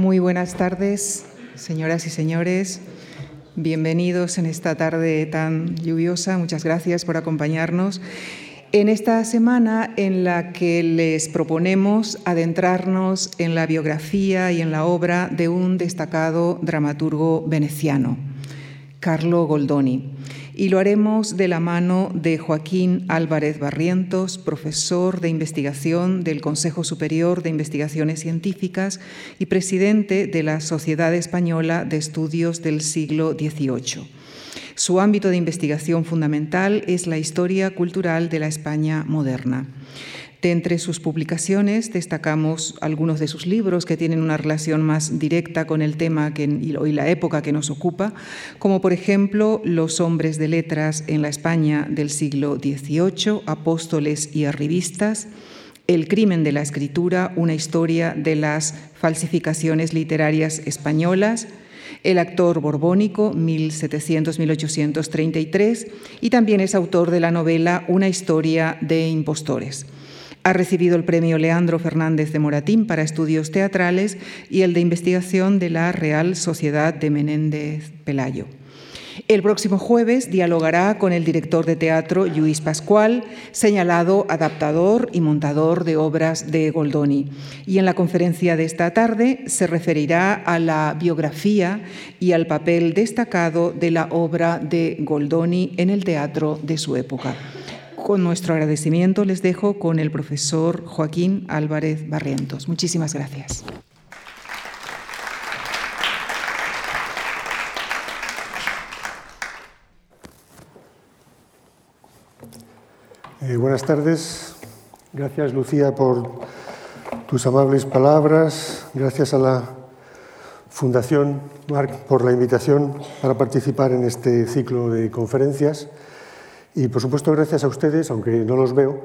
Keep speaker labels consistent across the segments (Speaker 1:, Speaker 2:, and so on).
Speaker 1: Muy buenas tardes, señoras y señores. Bienvenidos en esta tarde tan lluviosa. Muchas gracias por acompañarnos en esta semana en la que les proponemos adentrarnos en la biografía y en la obra de un destacado dramaturgo veneciano, Carlo Goldoni y lo haremos de la mano de Joaquín Álvarez Barrientos, profesor de investigación del Consejo Superior de Investigaciones Científicas y presidente de la Sociedad Española de Estudios del Siglo XVIII. Su ámbito de investigación fundamental es la historia cultural de la España moderna. De entre sus publicaciones destacamos algunos de sus libros que tienen una relación más directa con el tema y la época que nos ocupa, como por ejemplo Los hombres de letras en la España del siglo XVIII, Apóstoles y Arribistas, El crimen de la escritura, una historia de las falsificaciones literarias españolas, el actor borbónico, 1700-1833, y también es autor de la novela Una historia de impostores. Ha recibido el premio Leandro Fernández de Moratín para estudios teatrales y el de investigación de la Real Sociedad de Menéndez Pelayo. El próximo jueves dialogará con el director de teatro Luis Pascual, señalado adaptador y montador de obras de Goldoni. Y en la conferencia de esta tarde se referirá a la biografía y al papel destacado de la obra de Goldoni en el teatro de su época. Con nuestro agradecimiento les dejo con el profesor Joaquín Álvarez Barrientos. Muchísimas gracias.
Speaker 2: Eh, buenas tardes. Gracias, Lucía, por tus amables palabras. Gracias a la Fundación Marc por la invitación para participar en este ciclo de conferencias. Y por supuesto, gracias a ustedes, aunque no los veo,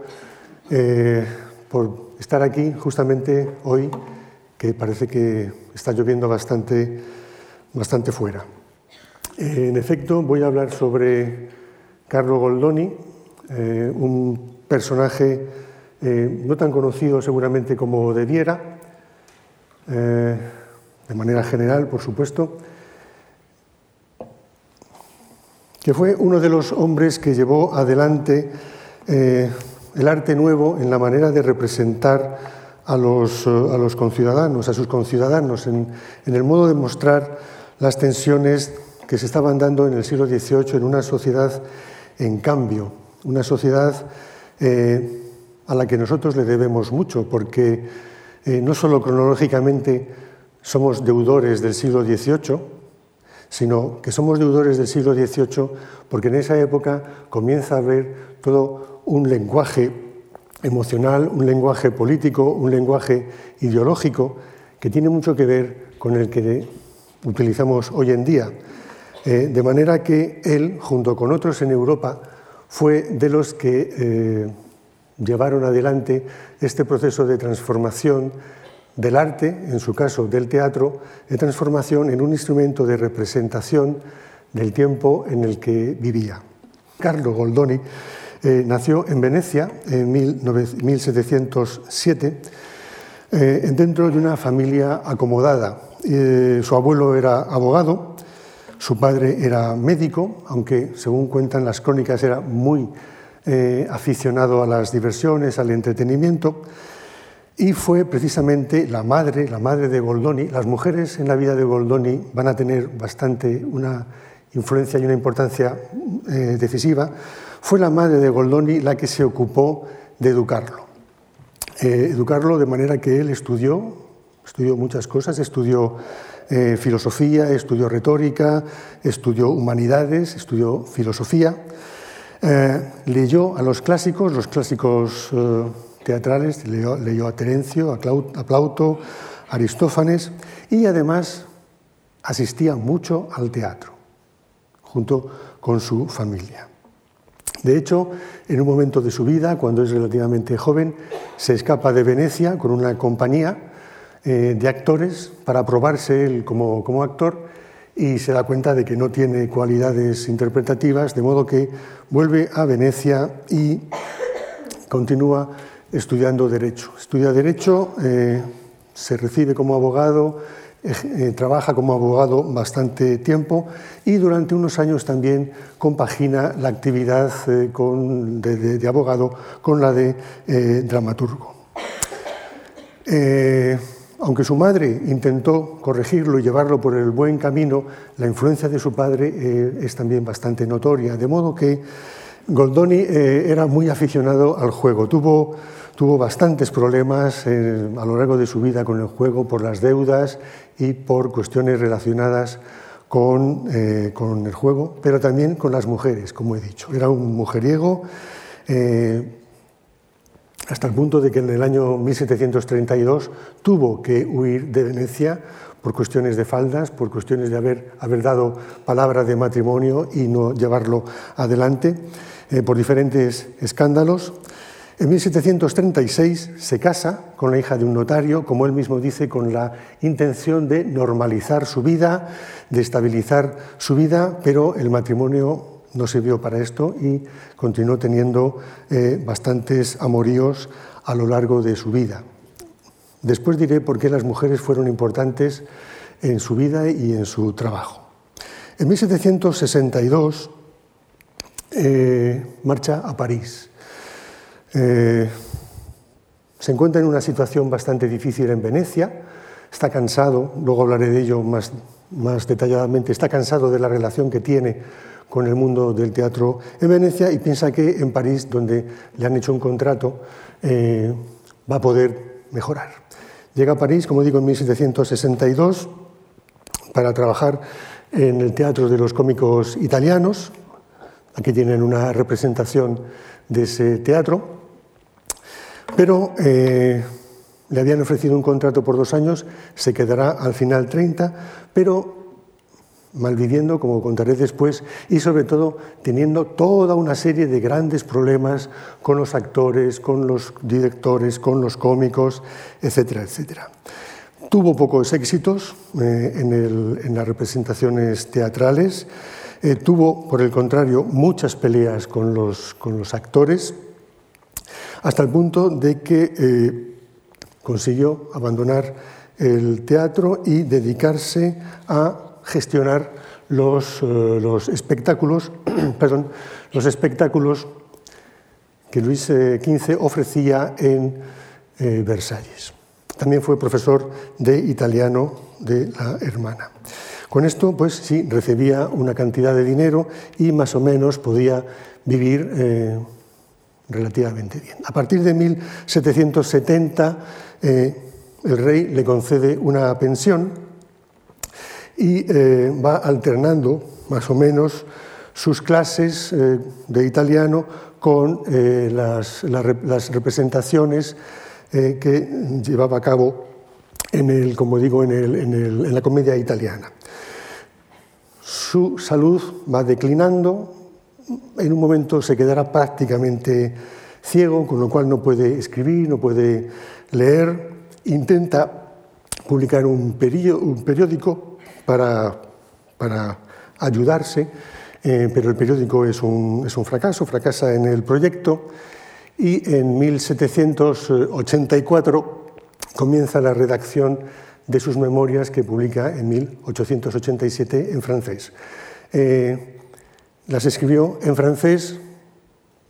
Speaker 2: eh, por estar aquí justamente hoy, que parece que está lloviendo bastante, bastante fuera. Eh, en efecto, voy a hablar sobre Carlo Goldoni, eh, un personaje no tan conocido seguramente como debiera, de manera general, por supuesto, que fue uno de los hombres que llevó adelante eh, el arte nuevo en la manera de representar a los, eh, a los conciudadanos, a sus conciudadanos, en, el modo de mostrar las tensiones que se estaban dando en el siglo XVIII en una sociedad en cambio, una sociedad eh, a la que nosotros le debemos mucho, porque no solo cronológicamente somos deudores del siglo XVIII, sino que somos deudores del siglo XVIII porque en esa época comienza a haber todo un lenguaje emocional, un lenguaje político, un lenguaje ideológico que tiene mucho que ver con el que utilizamos hoy en día. Eh, de manera que él, junto con otros en Europa, fue de los que eh, llevaron adelante este proceso de transformación del arte, en su caso del teatro, de transformación en un instrumento de representación del tiempo en el que vivía. Carlo Goldoni eh, nació en Venecia en 1707 eh, dentro de una familia acomodada. Eh, su abuelo era abogado, su padre era médico, aunque según cuentan las crónicas era muy aficionado a las diversiones, al entretenimiento y fue precisamente la madre, la madre de Goldoni. Las mujeres en la vida de Goldoni van a tener bastante una influencia y una importancia eh, decisiva. Fue la madre de Goldoni la que se ocupó de educarlo. Eh, educarlo de manera que él estudió, estudió muchas cosas, estudió eh, filosofía, estudió retórica, estudió humanidades, estudió filosofía, leyó a los clásicos, los clásicos teatrales, leyó, a Terencio, a, Plauto, a Aristófanes y además asistía mucho al teatro, junto con su familia. De hecho, en un momento de su vida, cuando es relativamente joven, se escapa de Venecia con una compañía eh, de actores para probarse él como, como actor y se da cuenta de que no tiene cualidades interpretativas, de modo que vuelve a Venecia y continúa estudiando Derecho. Estudia Derecho, eh, se recibe como abogado, eh, trabaja como abogado bastante tiempo y durante unos años también compagina la actividad eh, de, abogado con la de dramaturgo. aunque su madre intentó corregirlo y llevarlo por el buen camino, la influencia de su padre es también bastante notoria, de modo que Goldoni era muy aficionado al juego. Tuvo Tuvo bastantes problemas eh, a lo largo de su vida con el juego por las deudas y por cuestiones relacionadas con, eh, con el juego, pero también con las mujeres, como he dicho. Era un mujeriego eh, hasta el punto de que en el año 1732 tuvo que huir de Venecia por cuestiones de faldas, por cuestiones de haber, haber dado palabra de matrimonio y no llevarlo adelante, por diferentes escándalos. En 1736 se casa con la hija de un notario, como él mismo dice, con la intención de normalizar su vida, de estabilizar su vida, pero el matrimonio no sirvió para esto y continuó teniendo eh, bastantes amoríos a lo largo de su vida. Después diré por qué las mujeres fueron importantes en su vida y en su trabajo. En 1762 eh, marcha a París eh, se encuentra en una situación bastante difícil en Venecia, está cansado, luego hablaré de ello más, más detalladamente, está cansado de la relación que tiene con el mundo del teatro en Venecia y piensa que en París, donde le han hecho un contrato, eh, va a poder mejorar. Llega a París, como digo, en 1762 para trabajar en el Teatro de los Cómicos Italianos. Aquí tienen una representación de ese teatro pero eh, le habían ofrecido un contrato por dos años, se quedará al final 30, pero malviviendo, como contaré después, y sobre todo teniendo toda una serie de grandes problemas con los actores, con los directores, con los cómicos, etcétera, etcétera. Tuvo pocos éxitos eh, en, las representaciones teatrales, eh, tuvo, por el contrario, muchas peleas con los, con los actores, hasta el punto de que eh, consiguió abandonar el teatro y dedicarse a gestionar los, eh, espectáculos, perdón, los espectáculos que Luis XV eh, ofrecía en Versalles. También fue profesor de italiano de la hermana. Con esto, pues sí, recibía una cantidad de dinero y más o menos podía vivir relativamente bien. A partir de 1770 eh, el rey le concede una pensión y eh, va alternando más o menos sus clases eh, de italiano con las, representaciones que llevaba a cabo en el, como digo, en, en la comedia italiana. Su salud va declinando, en un momento se quedará prácticamente ciego, con lo cual no puede escribir, no puede leer, intenta publicar un, periódico para, ayudarse, eh, pero el periódico es un, es un fracaso, fracasa en el proyecto y en 1784 comienza la redacción de sus memorias que publica en 1887 en francés. Eh, las escribió en francés,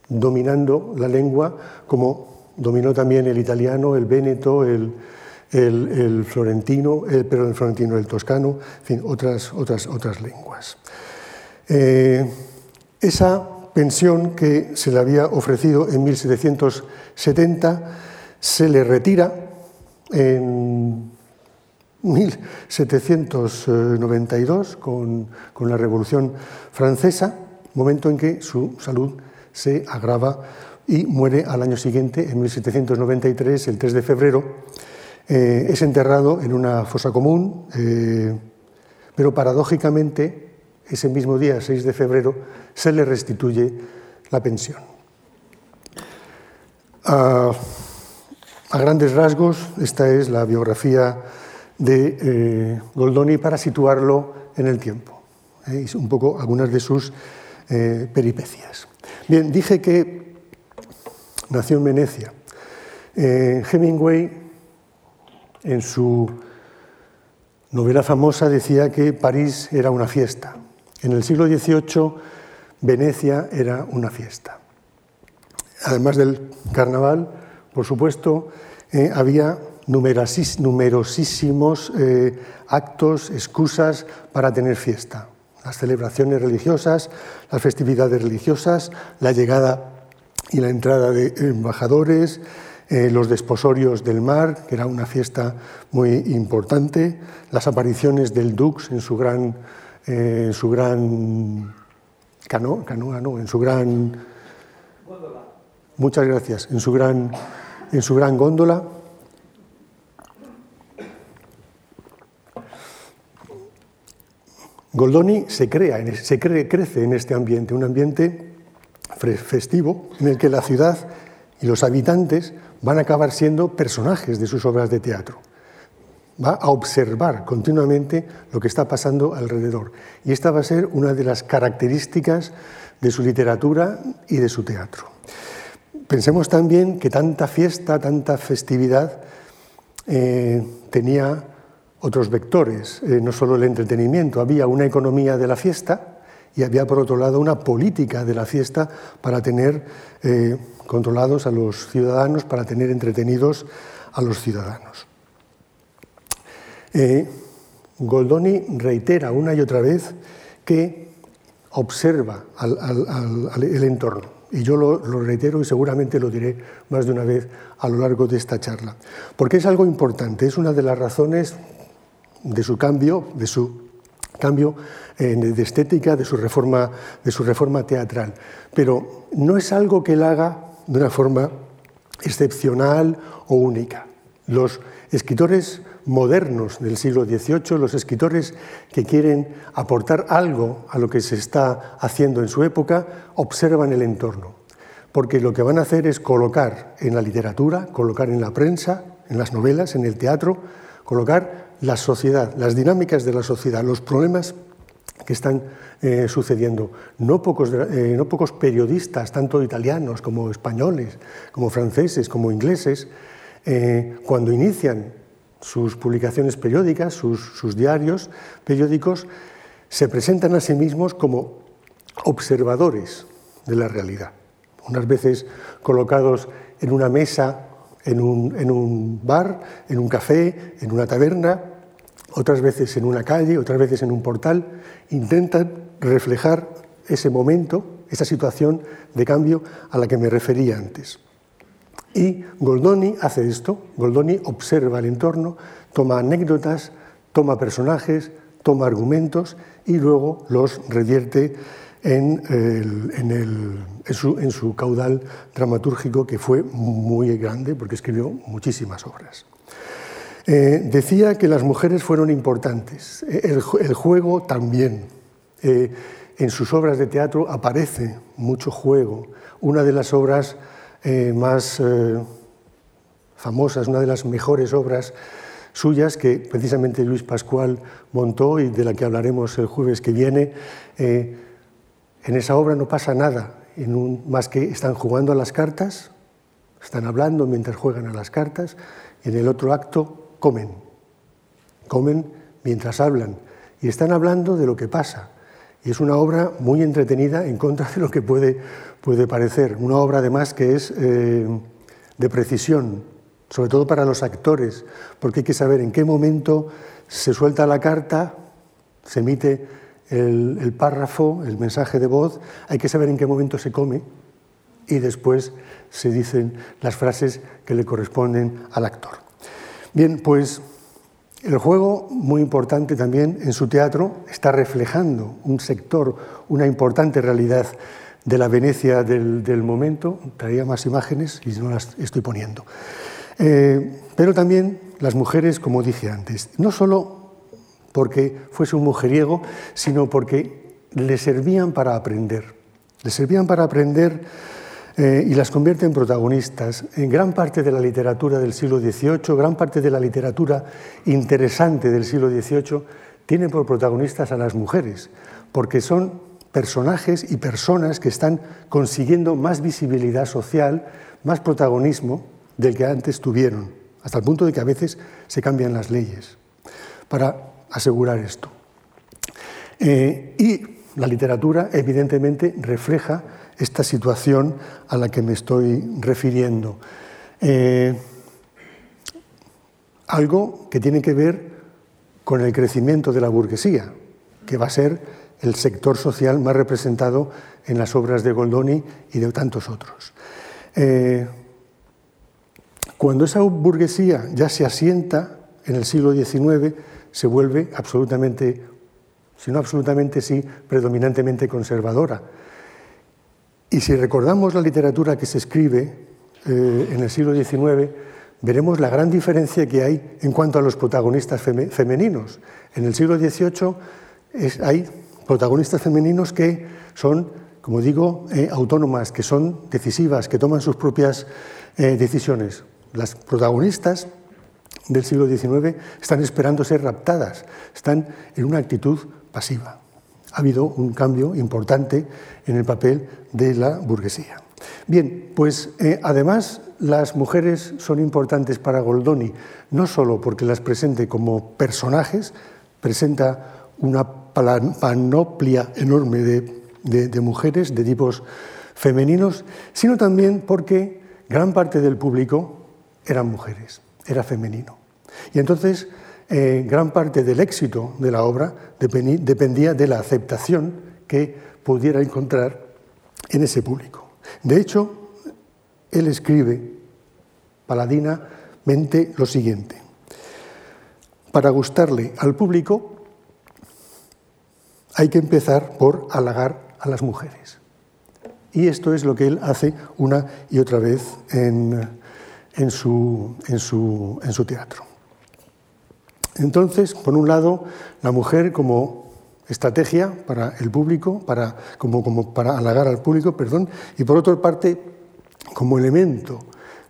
Speaker 2: dominando la lengua, como dominó también el italiano, el véneto, el, florentino, el, perdón, el florentino, el toscano, en fin, otras, otras, otras lenguas. Eh, esa pensión que se le había ofrecido en 1770 se le retira en 1792 con, con la Revolución Francesa momento en que su salud se agrava y muere al año siguiente, en 1793, el 3 de febrero. Eh, es enterrado en una fosa común, eh, pero paradójicamente, ese mismo día, 6 de febrero, se le restituye la pensión. A, grandes rasgos, esta es la biografía de eh, Goldoni para situarlo en el tiempo. Un poco algunas de sus eh, peripecias. Bien, dije que nació en Venecia. Hemingway en su novela famosa decía que París era una fiesta. En el siglo XVIII, Venecia era una fiesta. Además del carnaval, por supuesto, eh, había numerosísimos eh, actos, excusas para tener fiesta. Las celebraciones religiosas, las festividades religiosas, la llegada y la entrada de embajadores, eh, los desposorios del mar, que era una fiesta muy importante, las apariciones del Dux en su gran, eh, en su gran canoa, no, en su gran... Muchas gracias, en su gran, en su gran góndola. Goldoni se, crea, se crece en este ambiente, un ambiente festivo en el que la ciudad y los habitantes van a acabar siendo personajes de sus obras de teatro. Va a observar continuamente lo que está pasando alrededor. Y esta va a ser una de las características de su literatura y de su teatro. Pensemos también que tanta fiesta, tanta festividad eh, tenía otros vectores, eh, no solo el entretenimiento, había una economía de la fiesta y había por otro lado una política de la fiesta para tener eh, controlados a los ciudadanos, para tener entretenidos a los ciudadanos. Eh, Goldoni reitera una y otra vez que observa el entorno. Y yo lo, reitero y seguramente lo diré más de una vez a lo largo de esta charla. Porque es algo importante, es una de las razones de su cambio, de su cambio eh, de estética, de su, reforma, de su reforma teatral. Pero no es algo que él haga de una forma excepcional o única. Los escritores modernos del siglo XVIII, los escritores que quieren aportar algo a lo que se está haciendo en su época, observan el entorno, porque lo que van a hacer es colocar en la literatura, colocar en la prensa, en las novelas, en el teatro, colocar la sociedad, las dinámicas de la sociedad, los problemas que están eh, sucediendo. No pocos, eh, no pocos, periodistas, tanto italianos como españoles, como franceses, como ingleses, eh, cuando inician sus publicaciones periódicas, sus, diarios periódicos, se presentan a sí mismos como observadores de la realidad. Unas veces colocados en una mesa en un, bar, en un café, en una taberna, otras veces en una calle, otras veces en un portal, intentan reflejar ese momento, esa situación de cambio a la que me refería antes. Y Goldoni hace esto, Goldoni observa el entorno, toma anécdotas, toma personajes, toma argumentos y luego los revierte en, su, caudal dramatúrgico, que fue muy grande porque escribió muchísimas obras. Eh, decía que las mujeres fueron importantes, el, juego también. Eh, en sus obras de teatro aparece mucho juego. Una de las obras eh, más famosas, una de las mejores obras suyas que precisamente Luis Pascual montó y de la que hablaremos el jueves que viene, en esa obra no pasa nada, más que están jugando a las cartas, están hablando mientras juegan a las cartas, y en el otro acto comen. Comen mientras hablan. Y están hablando de lo que pasa. Y es una obra muy entretenida en contra de lo que puede, puede parecer. Una obra además que es eh, de precisión, sobre todo para los actores, porque hay que saber en qué momento se suelta la carta, se emite el, párrafo, el mensaje de voz, hay que saber en qué momento se come y después se dicen las frases que le corresponden al actor. Bien, pues el juego, muy importante también en su teatro, está reflejando un sector, una importante realidad de la Venecia del, momento. Traía más imágenes y no las estoy poniendo. Eh, pero también las mujeres, como dije antes, no solo porque fuese un mujeriego, sino porque le servían para aprender. Le servían para aprender eh, y las convierte en protagonistas. En gran parte de la literatura del siglo XVIII, gran parte de la literatura interesante del siglo XVIII, tiene por protagonistas a las mujeres, porque son personajes y personas que están consiguiendo más visibilidad social, más protagonismo del que antes tuvieron. hasta el punto de que a veces se cambian las leyes para asegurar esto. Eh, y la literatura, evidentemente, refleja esta situación a la que me estoy refiriendo. Eh, algo que tiene que ver con el crecimiento de la burguesía, que va a ser el sector social más representado en las obras de Goldoni y de tantos otros. Eh, cuando esa burguesía ya se asienta en el siglo XIX, se vuelve absolutamente, si no absolutamente, sí, predominantemente conservadora. Y si recordamos la literatura que se escribe eh, en el siglo XIX, veremos la gran diferencia que hay en cuanto a los protagonistas femeninos. En el siglo XVIII hay protagonistas femeninos que son, como digo, eh, autónomas, que son decisivas, que toman sus propias eh, decisiones. Las protagonistas del siglo XIX están esperando ser raptadas, están en una actitud pasiva. Ha habido un cambio importante en el papel de la burguesía. Bien, pues eh, además las mujeres son importantes para Goldoni, no solo porque las presente como personajes, presenta una panoplia enorme de, mujeres, de tipos femeninos, sino también porque gran parte del público eran mujeres, era femenino. Y entonces eh, gran parte del éxito de la obra dependía de la aceptación que pudiera encontrar en ese público. De hecho, él escribe paladinamente lo siguiente. Para gustarle al público hay que empezar por halagar a las mujeres. Y esto es lo que él hace una y otra vez en, su, teatro. Entonces, por un lado, la mujer como estrategia para el público, para, como, como para halagar al público, perdón, y por otra parte, como elemento,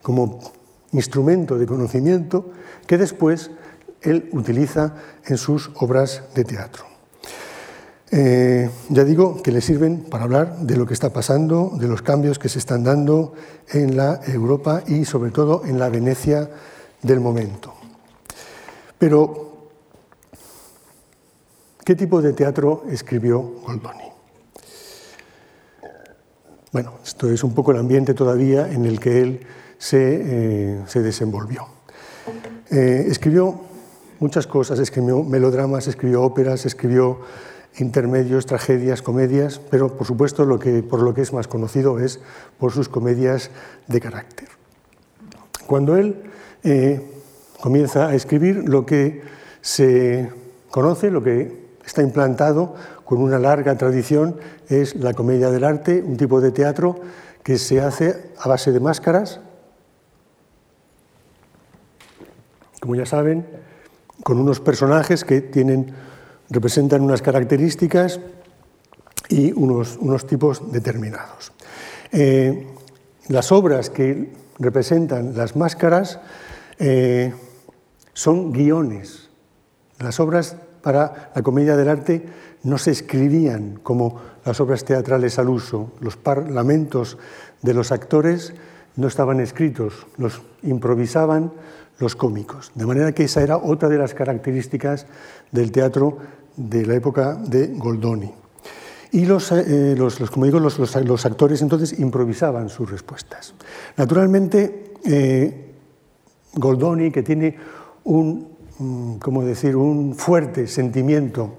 Speaker 2: como instrumento de conocimiento que después él utiliza en sus obras de teatro. Eh, ya digo que le sirven para hablar de lo que está pasando, de los cambios que se están dando en la Europa y sobre todo en la Venecia del momento. Pero, ¿qué tipo de teatro escribió Goldoni? Bueno, esto es un poco el ambiente todavía en el que él se, eh, desenvolvió. Eh, escribió muchas cosas, escribió melodramas, escribió óperas, escribió intermedios, tragedias, comedias, pero por supuesto lo que, por lo que es más conocido es por sus comedias de carácter. Cuando él eh, comienza a escribir, lo que se conoce, lo que está implantado con una larga tradición es la comedia del arte, un tipo de teatro que se hace a base de máscaras, como ya saben, con unos personajes que tienen, representan unas características y unos, unos tipos determinados. Eh, las obras que representan las máscaras eh, son guiones. Las obras para la comedia del arte no se escribían como las obras teatrales al uso. Los parlamentos de los actores no estaban escritos, los improvisaban los cómicos. De manera que esa era otra de las características del teatro de la época de Goldoni. Y los, eh, como digo, los, actores entonces improvisaban sus respuestas. Naturalmente, eh, Goldoni, que tiene un Mm, como decir, un fuerte sentimiento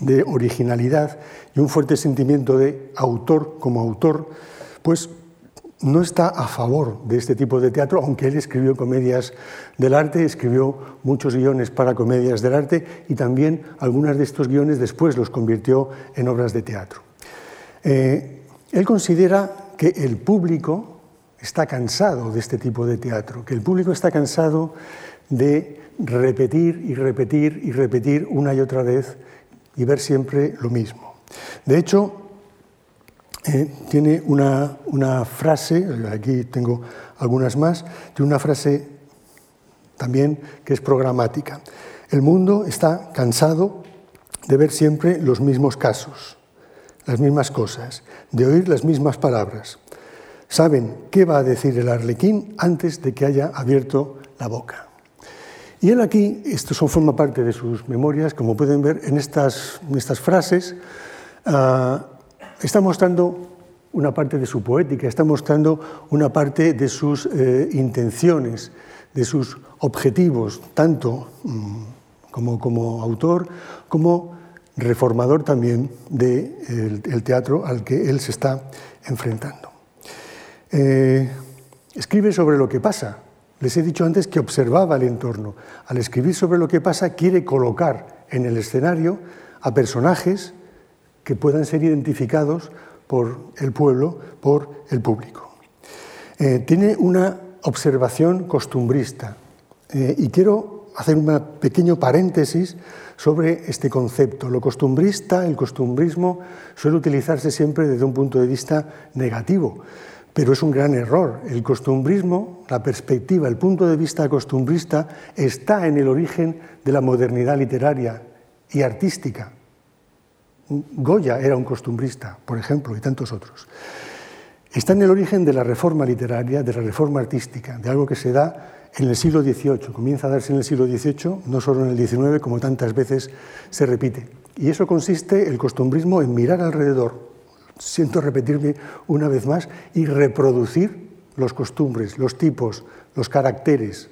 Speaker 2: de originalidad y un fuerte sentimiento de autor como autor, pues no está a favor de este tipo de teatro, aunque él escribió comedias del arte, escribió muchos guiones para comedias del arte y también algunos de estos guiones después los convirtió en obras de teatro. Eh, él considera que el público está cansado de este tipo de teatro, que el público está cansado de repetir y repetir y repetir una y otra vez y ver siempre lo mismo. De hecho, eh, tiene una, una, frase, aquí tengo algunas más, tiene una frase también que es programática. El mundo está cansado de ver siempre los mismos casos, las mismas cosas, de oír las mismas palabras. Saben qué va a decir el arlequín antes de que haya abierto la boca. Y él aquí, esto son, forma parte de sus memorias, como pueden ver en estas, estas frases, ah, está mostrando una parte de su poética, está mostrando una parte de sus eh, intenciones, de sus objetivos, tanto mm, como, como, autor como reformador también del de teatro al que él se está enfrentando. Eh, escribe sobre lo que pasa. Les he dicho antes que observaba el entorno. Al escribir sobre lo que pasa, quiere colocar en el escenario a personajes que puedan ser identificados por el pueblo, por el público. Eh, tiene una observación costumbrista eh, y quiero hacer un pequeño paréntesis sobre este concepto. Lo costumbrista, el costumbrismo, suele utilizarse siempre desde un punto de vista negativo, pero es un gran error. El costumbrismo, la perspectiva, el punto de vista costumbrista está en el origen de la modernidad literaria y artística. Goya era un costumbrista, por ejemplo, y tantos otros. Está en el origen de la reforma literaria, de la reforma artística, de algo que se da en el siglo XVIII, comienza a darse en el siglo XVIII, no solo en el XIX, como tantas veces se repite. Y eso consiste, el costumbrismo, en mirar alrededor, siento repetirme una vez más, y reproducir los costumbres, los tipos, los caracteres.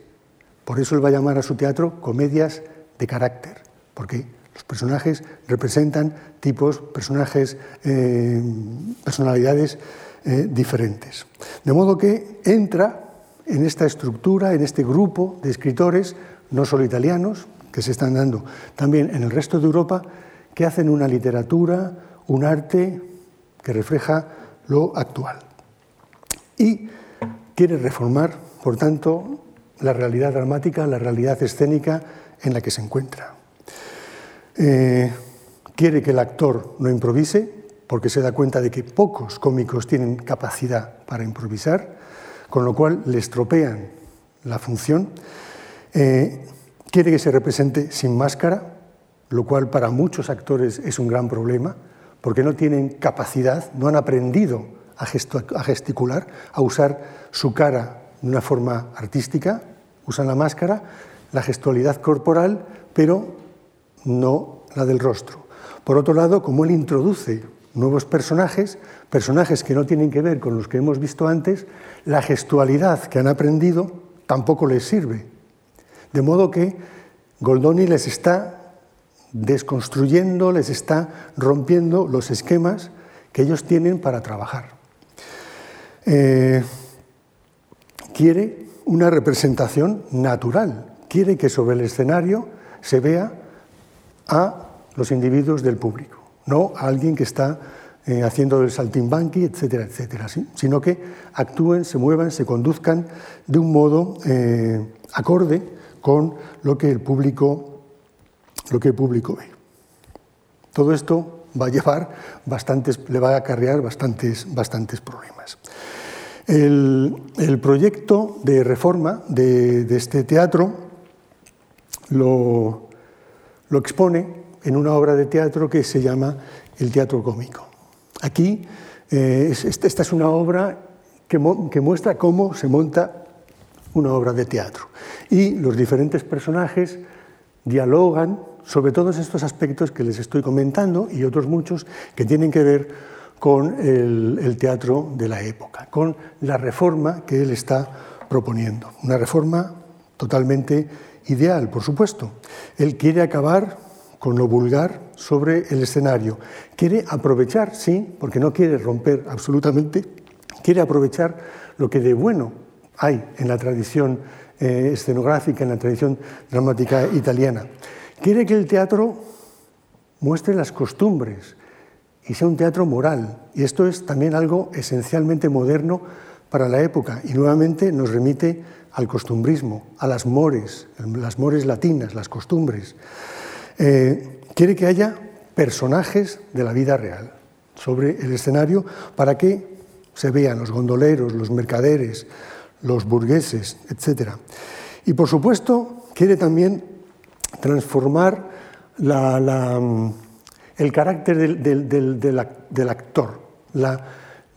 Speaker 2: Por eso él va a llamar a su teatro comedias de carácter, porque los personajes representan tipos, personajes, eh, personalidades eh, diferentes. De modo que entra en esta estructura, en este grupo de escritores, no solo italianos, que se están dando también en el resto de Europa, que hacen una literatura, un arte que refleja lo actual. Y quiere reformar, por tanto, la realidad dramática, la realidad escénica en la que se encuentra. Eh, quiere que el actor no improvise, porque se da cuenta de que pocos cómicos tienen capacidad para improvisar, con lo cual le estropean la función. Eh, quiere que se represente sin máscara, lo cual para muchos actores es un gran problema, porque no tienen capacidad, no han aprendido a, a gesticular, a usar su cara de una forma artística, usan la máscara, la gestualidad corporal, pero no la del rostro. Por otro lado, como él introduce nuevos personajes, personajes que no tienen que ver con los que hemos visto antes, la gestualidad que han aprendido tampoco les sirve. De modo que Goldoni les está desconstruyendo, les está rompiendo los esquemas que ellos tienen para trabajar. Eh, quiere una representación natural, quiere que sobre el escenario se vea a los individuos del público, no a alguien que está eh, haciendo el saltimbanqui, etcétera, etcétera, sino que actúen, se muevan, se conduzcan de un modo eh, acorde con lo que el público, lo que el público ve. Todo esto va a llevar bastantes, le va a acarrear bastantes, bastantes problemas. El, proyecto de reforma de, de este teatro lo, lo expone en una obra de teatro que se llama El teatro cómico. Aquí, eh, esta es una obra que, muestra cómo se monta una obra de teatro. Y los diferentes personajes dialogan sobre todos estos aspectos que les estoy comentando y otros muchos que tienen que ver con el, el, teatro de la época, con la reforma que él está proponiendo. Una reforma totalmente ideal, por supuesto. Él quiere acabar con lo vulgar sobre el escenario. Quiere aprovechar, sí, porque no quiere romper absolutamente, quiere aprovechar lo que de bueno hay en la tradición eh, escenográfica, en la tradición dramática italiana. Quiere que el teatro muestre las costumbres y sea un teatro moral. Y esto es también algo esencialmente moderno para la época y nuevamente nos remite al costumbrismo, a las mores, las mores latinas, las costumbres. Eh, quiere que haya personajes de la vida real sobre el escenario para que se vean los gondoleros, los mercaderes, los burgueses, etc. Y por supuesto quiere también transformar el carácter del, actor,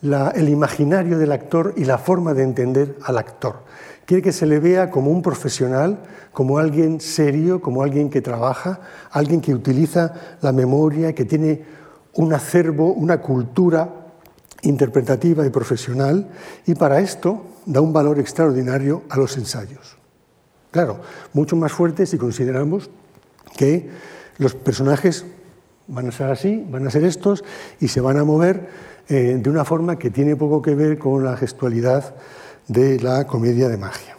Speaker 2: el imaginario del actor y la forma de entender al actor quiere que se le vea como un profesional, como alguien serio, como alguien que trabaja, alguien que utiliza la memoria, que tiene un acervo, una cultura interpretativa y profesional, y para esto da un valor extraordinario a los ensayos. Claro, mucho más fuerte si consideramos que los personajes van a ser así, van a ser estos, y se van a mover eh, de una forma que tiene poco que ver con la gestualidad de la comedia de magia.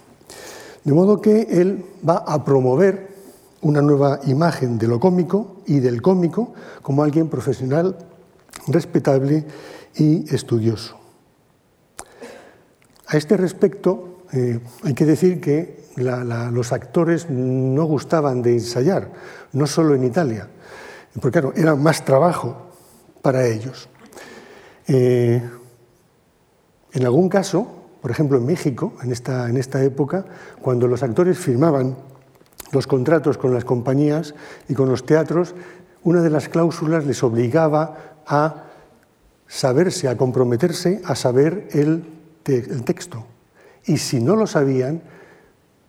Speaker 2: De modo que él va a promover una nueva imagen de lo cómico y del cómico como alguien profesional, respetable y estudioso. A este respecto, eh, hay que decir que los actores no gustaban de ensayar, no solo en Italia, porque claro, era más trabajo para ellos. Eh, en algún caso, por ejemplo, en México, en esta, en esta época, cuando los actores firmaban los contratos con las compañías y con los teatros, una de las cláusulas les obligaba a saberse, a comprometerse a saber el, el texto. Y si no lo sabían,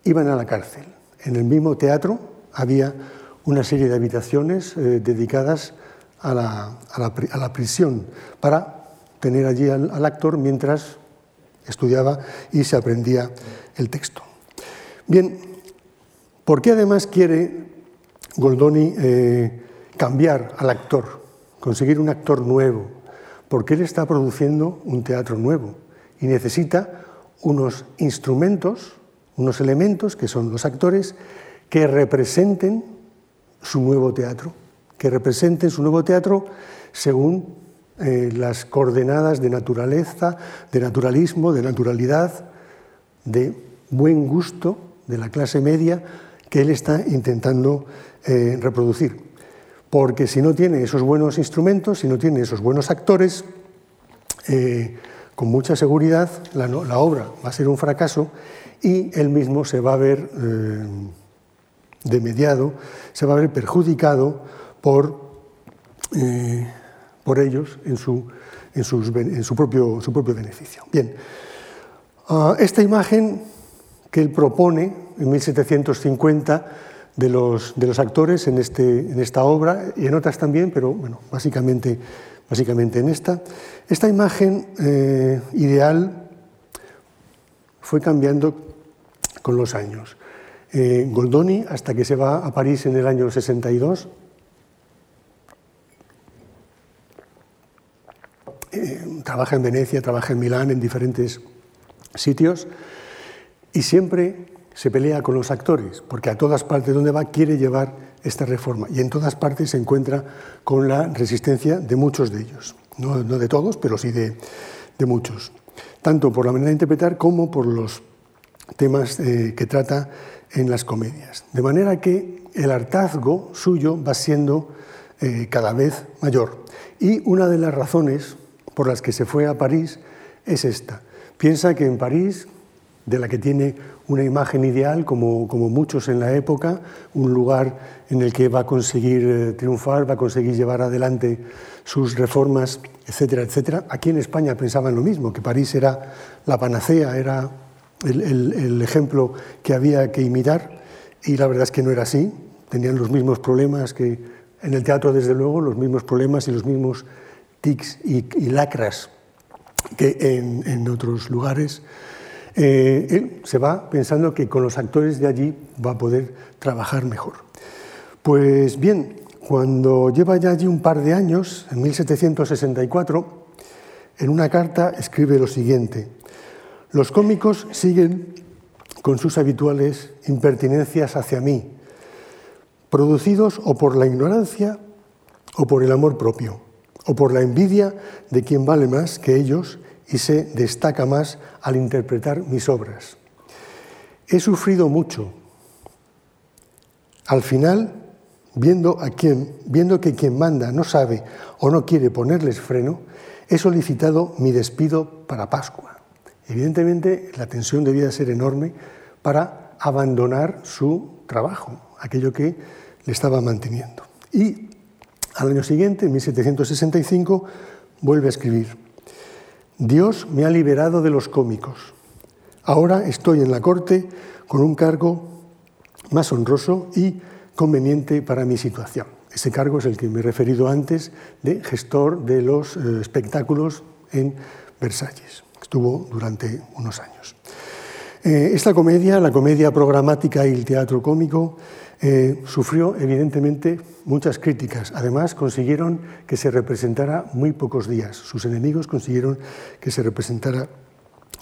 Speaker 2: iban a la cárcel. En el mismo teatro había una serie de habitaciones eh, dedicadas a la, a, la, prisión para tener allí al actor mientras estudiaba y se aprendía el texto. Bien, ¿por qué además quiere Goldoni eh, cambiar al actor, conseguir un actor nuevo? Porque él está produciendo un teatro nuevo y necesita unos instrumentos, unos elementos que son los actores, que representen su nuevo teatro, que representen su nuevo teatro según eh, las coordenadas de naturaleza, de naturalismo, de naturalidad, de buen gusto de la clase media que él está intentando eh, reproducir. Porque si no tiene esos buenos instrumentos, si no tiene esos buenos actores, eh, con mucha seguridad la, obra va a ser un fracaso y él mismo se va a ver de mediado, se va a ver perjudicado por por ellos en su, en su, propio, su propio, beneficio. Bien, ah, esta imagen que él propone en 1750 de los, de los actores en, este, en, esta obra y en otras también, pero bueno, básicamente, básicamente en esta, esta imagen eh, ideal fue cambiando con los años. Eh, Goldoni, hasta que se va a París en el año 62, Eh, trabaja en Venecia, trabaja en Milán, en diferentes sitios, y siempre se pelea con los actores, porque a todas partes donde va quiere llevar esta reforma, y en todas partes se encuentra con la resistencia de muchos de ellos, no, de todos, pero sí de, muchos, tanto por la manera de interpretar como por los temas eh, que trata en las comedias. De manera que el hartazgo suyo va siendo eh, cada vez mayor. Y una de las razones por las que se fue a París es esta. Piensa que en París, de la que tiene una imagen ideal, como, como muchos en la época, un lugar en el que va a conseguir eh, triunfar, va a conseguir llevar adelante sus reformas, etcétera, etcétera. Aquí en España pensaban lo mismo, que París era la panacea, era el, ejemplo que había que imitar, y la verdad es que no era así. Tenían los mismos problemas que en el teatro, desde luego, los mismos problemas y los mismos tics y, lacras que en, otros lugares, eh, él se va pensando que con los actores de allí va a poder trabajar mejor. Pues bien, cuando lleva ya allí un par de años, en 1764, en una carta escribe lo siguiente, los cómicos siguen con sus habituales impertinencias hacia mí, producidos o por la ignorancia o por el amor propio o por la envidia de quien vale más que ellos y se destaca más al interpretar mis obras. He sufrido mucho. Al final, viendo, a quien, viendo que quien manda no sabe o no quiere ponerles freno, he solicitado mi despido para Pascua. Evidentemente, la tensión debía ser enorme para abandonar su trabajo, aquello que le estaba manteniendo. Y al año siguiente, en 1765, vuelve a escribir, Dios me ha liberado de los cómicos. Ahora estoy en la corte con un cargo más honroso y conveniente para mi situación. Ese cargo es el que me he referido antes de gestor de los eh, espectáculos en Versalles. Estuvo durante unos años. Eh, esta comedia, la comedia programática y el teatro cómico, eh, sufrió evidentemente muchas críticas. Además, consiguieron que se representara muy pocos días. Sus enemigos consiguieron que se representara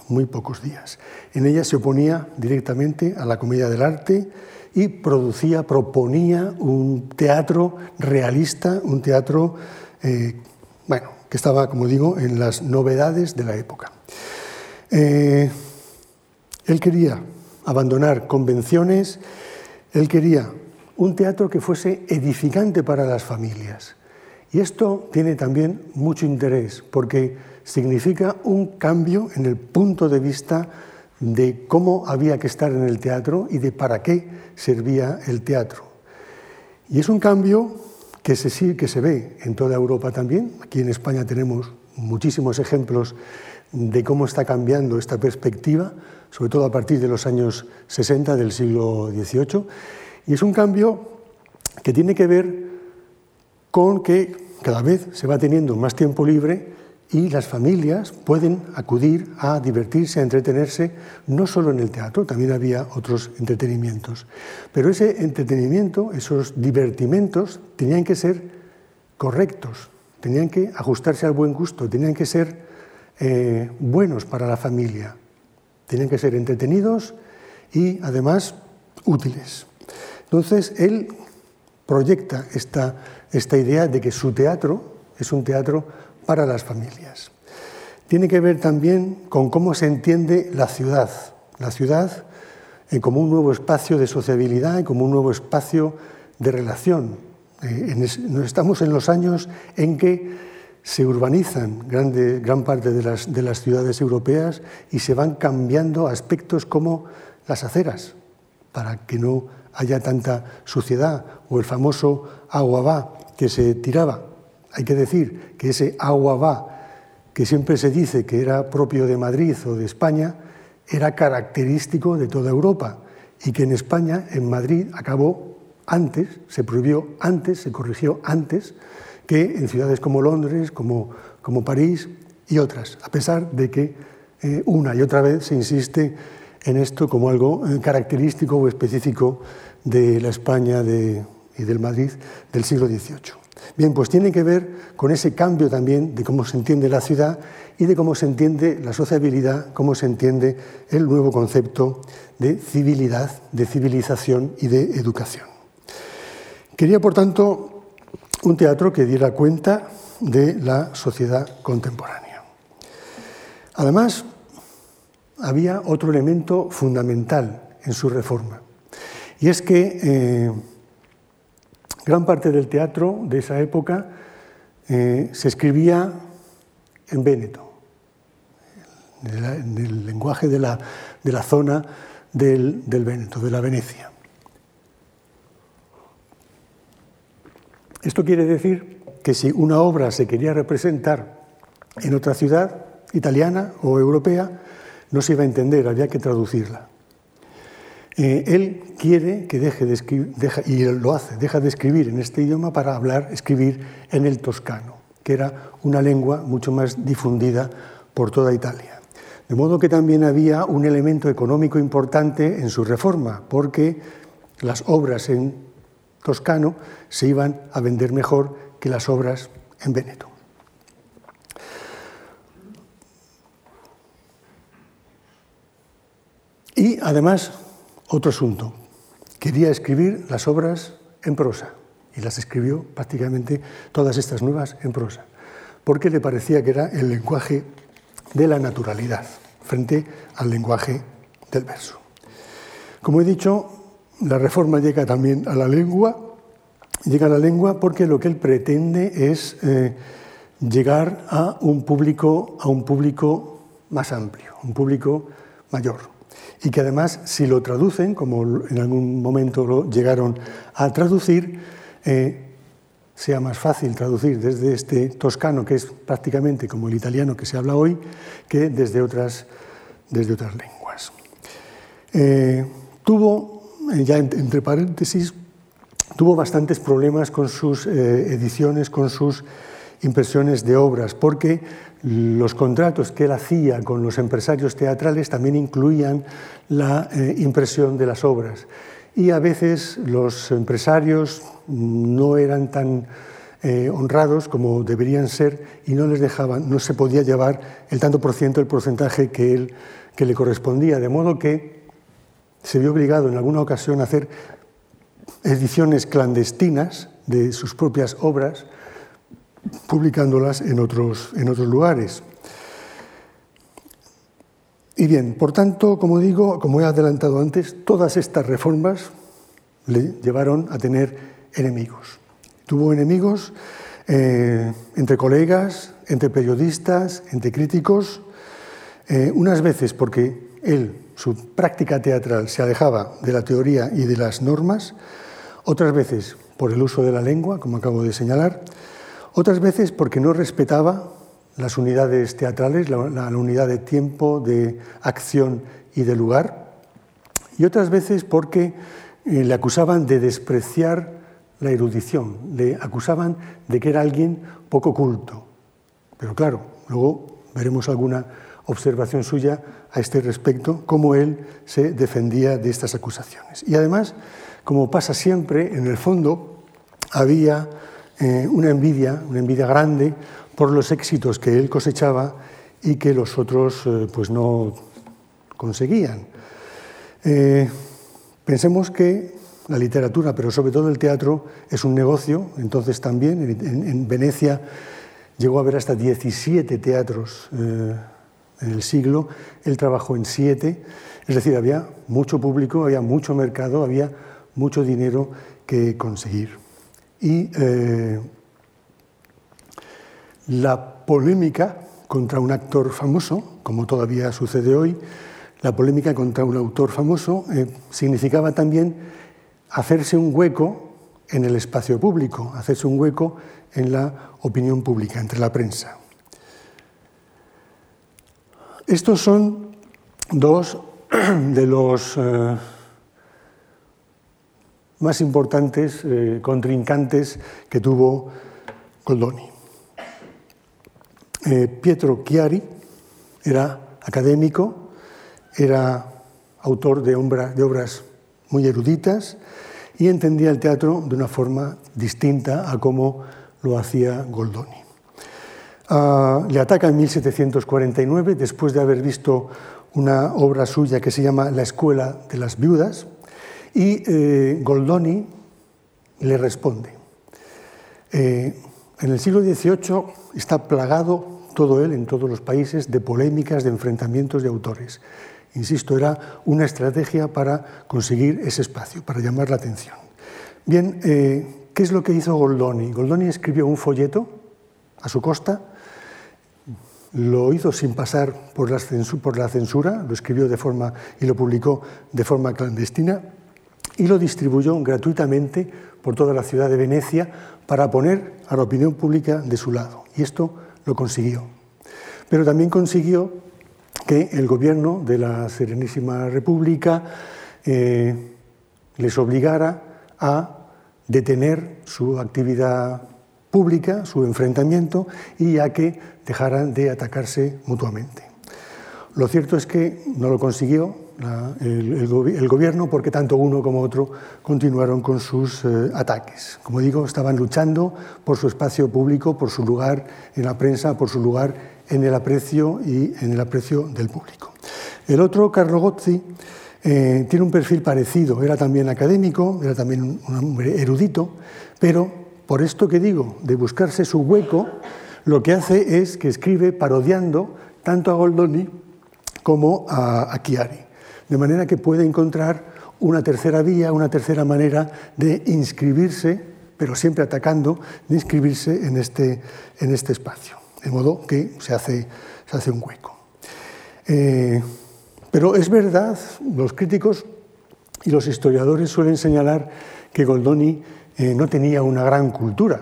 Speaker 2: muy pocos días. En ella se oponía directamente a la comedia del arte y producía, proponía un teatro realista, un teatro, eh, bueno, que estaba, como digo, en las novedades de la época. Eh, él quería abandonar convenciones, él quería un teatro que fuese edificante para las familias. Y esto tiene también mucho interés porque significa un cambio en el punto de vista de cómo había que estar en el teatro y de para qué servía el teatro. Y es un cambio que se, que se ve en toda Europa también. Aquí en España tenemos muchísimos ejemplos de cómo está cambiando esta perspectiva, sobre todo a partir de los años 60 del siglo XVIII. Y es un cambio que tiene que ver con que cada vez se va teniendo más tiempo libre y las familias pueden acudir a divertirse, a entretenerse, no solo en el teatro, también había otros entretenimientos. Pero ese entretenimiento, esos divertimentos, tenían que ser correctos, tenían que ajustarse al buen gusto, tenían que ser eh, buenos para la familia, tenían que ser entretenidos y además útiles. Entonces, él proyecta esta, esta idea de que su teatro es un teatro para las familias. Tiene que ver también con cómo se entiende la ciudad, la ciudad eh, como un nuevo espacio de sociabilidad y como un nuevo espacio de relación. Eh, estamos en los años en que se urbanizan gran parte de las, de las ciudades europeas y se van cambiando aspectos como las aceras, para que no haya tanta suciedad, o el famoso agua va que se tiraba. Hay que decir que ese agua va, que siempre se dice que era propio de Madrid o de España, era característico de toda Europa y que en España, en Madrid, acabó antes, se prohibió antes, se corrigió antes que en ciudades como Londres, como, como París y otras, a pesar de que eh, una y otra vez se insiste en esto como algo eh, característico o específico de la España y del Madrid del siglo XVIII. Bien, pues tiene que ver con ese cambio también de cómo se entiende la ciudad y de cómo se entiende la sociabilidad, cómo se entiende el nuevo concepto de civilidad, de civilización y de educación. Quería, por tanto, un teatro que diera cuenta de la sociedad contemporánea. Además, había otro elemento fundamental en su reforma, y es que eh, gran parte del teatro de esa época eh, se escribía en Véneto, en el lenguaje de la, zona del, del Véneto, de la Venecia. Esto quiere decir que si una obra se quería representar en otra ciudad italiana o europea, no se iba a entender, había que traducirla. Eh, él quiere que deje de escribir, y lo hace, deja de escribir en este idioma para hablar, escribir en el toscano, que era una lengua mucho más difundida por toda Italia. De modo que también había un elemento económico importante en su reforma, porque las obras en toscano se iban a vender mejor que las obras en Veneto. Y además otro asunto. Quería escribir las obras en prosa y las escribió prácticamente todas estas nuevas en prosa, porque le parecía que era el lenguaje de la naturalidad frente al lenguaje del verso. Como he dicho, la reforma llega también a la lengua, llega a la lengua porque lo que él pretende es eh, llegar a un público, a un público más amplio, un público mayor y que además si lo traducen, como en algún momento lo llegaron a traducir, eh, sea más fácil traducir desde este toscano, que es prácticamente como el italiano que se habla hoy, que desde otras, desde otras lenguas. Eh, tuvo, ya entre paréntesis, tuvo bastantes problemas con sus ediciones, con sus impresiones de obras, porque los contratos que él hacía con los empresarios teatrales también incluían la impresión de las obras. Y a veces los empresarios no eran tan eh, honrados como deberían ser y no les dejaban, no se podía llevar el tanto por ciento, el porcentaje que, él, que le correspondía, de modo que se vio obligado en alguna ocasión a hacer ediciones clandestinas de sus propias obras, publicándolas en otros, en otros lugares. Y bien, por tanto, como digo, como he adelantado antes, todas estas reformas le llevaron a tener enemigos. Tuvo enemigos eh, entre colegas, entre periodistas, entre críticos, eh, unas veces porque él, su práctica teatral, se alejaba de la teoría y de las normas, otras veces por el uso de la lengua, como acabo de señalar, otras veces porque no respetaba las unidades teatrales, la, unidad de tiempo, de acción y de lugar, y otras veces porque eh, le acusaban de despreciar la erudición, le acusaban de que era alguien poco culto. Pero claro, luego veremos alguna observación suya a este respecto, cómo él se defendía de estas acusaciones. Y además, como pasa siempre, en el fondo había eh, una envidia, una envidia grande por los éxitos que él cosechaba y que los otros eh, pues no conseguían. Eh, pensemos que la literatura, pero sobre todo el teatro, es un negocio. Entonces también en, Venecia llegó a haber hasta 17 teatros en el siglo. Él trabajó en siete. Es decir, había mucho público, había mucho mercado, había mucho dinero que conseguir. Y eh, la polémica contra un actor famoso, como todavía sucede hoy, la polémica contra un autor famoso eh, significaba también hacerse un hueco en el espacio público, hacerse un hueco en la opinión pública, entre la prensa. Estos son dos de los eh, más importantes eh, contrincantes que tuvo Goldoni. Eh, Pietro Chiari era académico, era autor de, de obras muy eruditas, y entendía el teatro de una forma distinta a como lo hacía Goldoni. Ah, le ataca en 1749, después de haber visto una obra suya que se llama La Escuela de las Viudas, y eh, Goldoni le responde. Eh, en el siglo XVIII está plagado todo él, en todos los países, de polémicas, de enfrentamientos de autores. Insisto, era una estrategia para conseguir ese espacio, para llamar la atención. Bien, eh, ¿qué es lo que hizo Goldoni? Goldoni escribió un folleto a su costa, lo hizo sin pasar por la, censura, lo escribió de forma y lo publicó de forma clandestina y lo distribuyó gratuitamente por toda la ciudad de Venecia para poner a la opinión pública de su lado. Y esto lo consiguió. Pero también consiguió que el gobierno de la Serenísima República eh, les obligara a detener su actividad pública, su enfrentamiento, y a que dejaran de atacarse mutuamente. Lo cierto es que no lo consiguió el, gobierno porque tanto uno como otro continuaron con sus eh, ataques. Como digo, estaban luchando por su espacio público, por su lugar en la prensa, por su lugar en el aprecio y en el aprecio del público. El otro, Carlo Gozzi, eh, tiene un perfil parecido, era también académico, era también un hombre erudito, pero por esto que digo, de buscarse su hueco, lo que hace es que escribe parodiando tanto a Goldoni como a, a Chiari, de manera que puede encontrar una tercera vía, una tercera manera de inscribirse, pero siempre atacando, de inscribirse en este, en este espacio de modo que se hace, se hace un hueco. Eh, pero es verdad, los críticos y los historiadores suelen señalar que Goldoni eh, no tenía una gran cultura.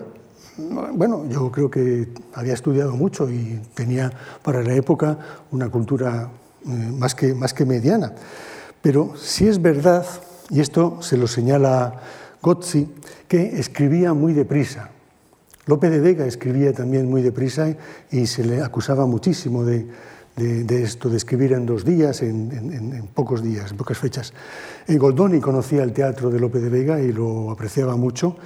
Speaker 2: Bueno, yo creo que había estudiado mucho y tenía para la época una cultura eh, más, que, más que mediana. Pero si es verdad, y esto se lo señala Gozzi, que escribía muy deprisa. Lope de Vega escribía también muy deprisa y se le acusaba muchísimo de, esto, de escribir en dos días, en, pocos días, en pocas fechas. Y Goldoni conocía el teatro de Lope de Vega y lo apreciaba mucho.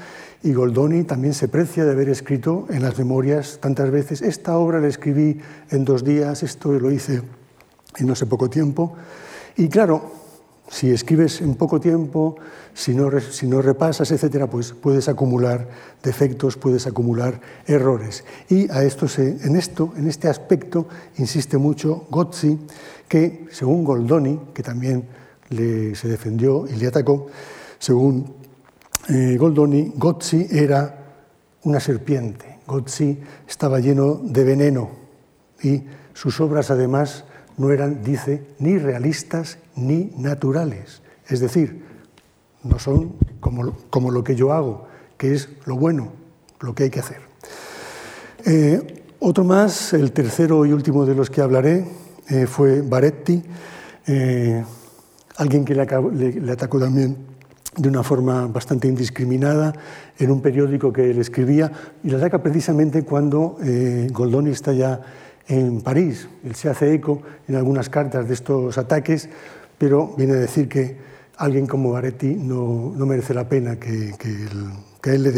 Speaker 2: Y Goldoni también se precia de haber escrito en las memorias tantas veces, esta obra la escribí en dos días, esto lo hice en no sé poco tiempo. Y claro, si escribes en poco tiempo, si no, si no repasas, etcétera, pues puedes acumular defectos, puedes acumular errores. Y a esto en esto, en este aspecto, insiste mucho Gozzi, que según Goldoni, que también le, se defendió y le atacó, según eh, Goldoni, Gozzi era una serpiente. Gozzi estaba lleno de veneno y sus obras además no eran, dice, ni realistas ni naturales. Es decir, no son como, lo que yo hago, que es lo bueno, lo que hay que hacer. Eh, otro más, el tercero y último de los que hablaré, eh, fue Baretti, eh, alguien que le, atacó también de una forma bastante indiscriminada en un periódico que él escribía, y le ataca precisamente cuando Goldoni está ya en París. Él se hace eco en algunas cartas de estos ataques, pero viene a decir que alguien como Baretti no, merece la pena que, que, él, le,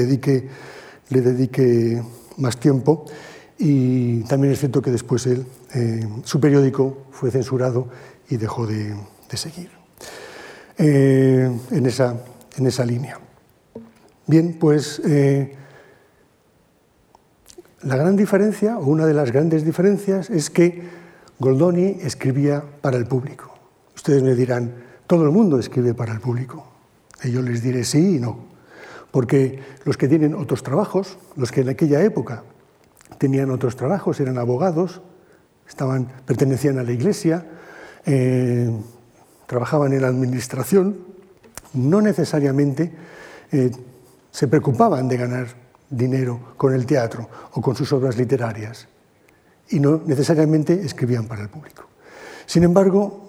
Speaker 2: dedique, más tiempo. Y también es cierto que después él, eh, su periódico fue censurado y dejó de, seguir eh, en, esa, en esa línea. Bien, pues eh, la gran diferencia, o una de las grandes diferencias, es que Goldoni escribía para el público. Ustedes me dirán, todo el mundo escribe para el público. Y yo les diré sí y no. Porque los que tienen otros trabajos, los que en aquella época tenían otros trabajos, eran abogados, estaban, pertenecían a la iglesia, eh, trabajaban en la administración, no necesariamente eh, se preocupaban de ganar dinero con el teatro o con sus obras literarias y no necesariamente escribían para el público. Sin embargo,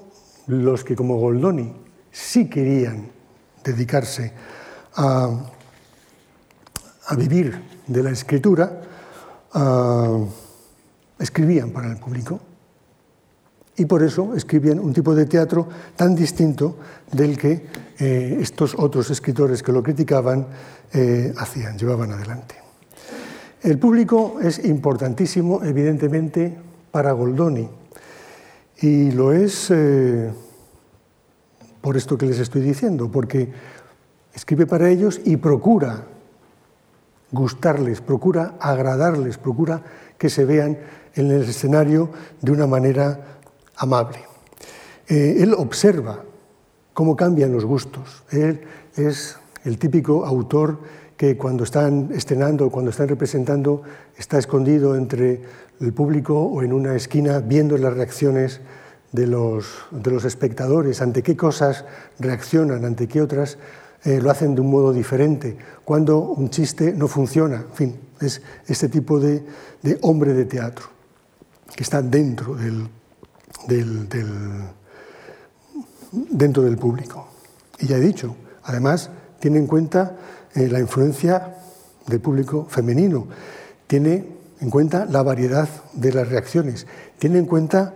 Speaker 2: los que como Goldoni sí querían dedicarse a, vivir de la escritura, escribían para el público. Y por eso escribían un tipo de teatro tan distinto del que eh, estos otros escritores que lo criticaban eh, hacían, llevaban adelante. El público es importantísimo, evidentemente, para Goldoni. Y lo es eh, por esto que les estoy diciendo, porque escribe para ellos y procura gustarles, procura agradarles, procura que se vean en el escenario de una manera amable. Eh, él observa cómo cambian los gustos. Él es el típico autor que cuando están estrenando, cuando están representando, está escondido entre el público o en una esquina viendo las reacciones de los, de los espectadores, ante qué cosas reaccionan, ante qué otras eh, lo hacen de un modo diferente, cuando un chiste no funciona. En fin, es este tipo de, de hombre de teatro que está dentro del, del, dentro del público. Y ya he dicho, además, tiene en cuenta eh, la influencia del público femenino, tiene en cuenta la variedad de las reacciones, tiene en cuenta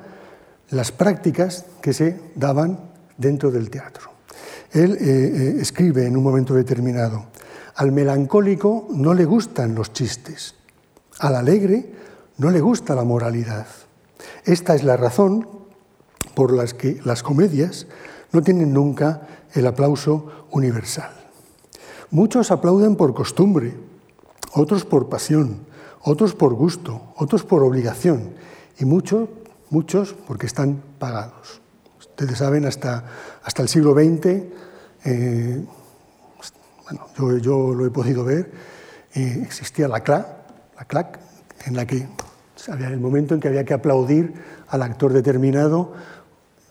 Speaker 2: las prácticas que se daban dentro del teatro. Él eh, eh, escribe en un momento determinado, al melancólico no le gustan los chistes, al alegre no le gusta la moralidad. Esta es la razón por la que las comedias no tienen nunca el aplauso universal. Muchos aplauden por costumbre, otros por pasión, otros por gusto, otros por obligación y muchos, muchos porque están pagados. Ustedes saben, hasta, hasta el siglo XX, eh, bueno, yo, lo he podido ver, eh, existía la CLAC, la CLAC, en la que había el momento en que había que aplaudir al actor determinado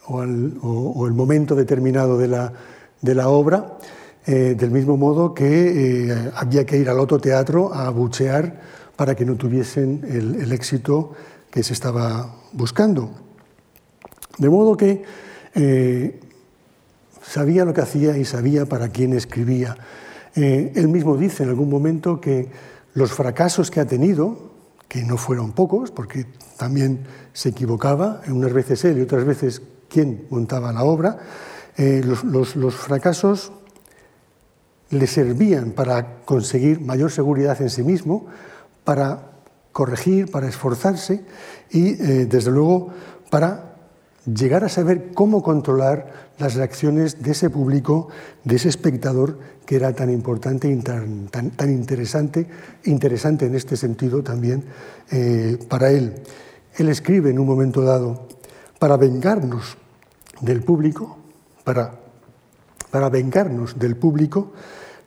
Speaker 2: o, el momento determinado de la, de la obra eh, del mismo modo que eh, había que ir al otro teatro a buchear para que no tuviesen el, éxito que se estaba buscando. De modo que eh, sabía lo que hacía y sabía para quién escribía. Eh, él mismo dice en algún momento que los fracasos que ha tenido, que no fueron pocos, porque también se equivocaba, unas veces él y otras veces quien montaba la obra, eh, los, fracasos le servían para conseguir mayor seguridad en sí mismo, para corregir, para esforzarse y, eh, desde luego, para llegar a saber cómo controlar las reacciones de ese público, de ese espectador que era tan importante y tan, tan, interesante, interesante en este sentido también eh, para él. Él escribe en un momento dado, para vengarnos del público, para, para vengarnos del público,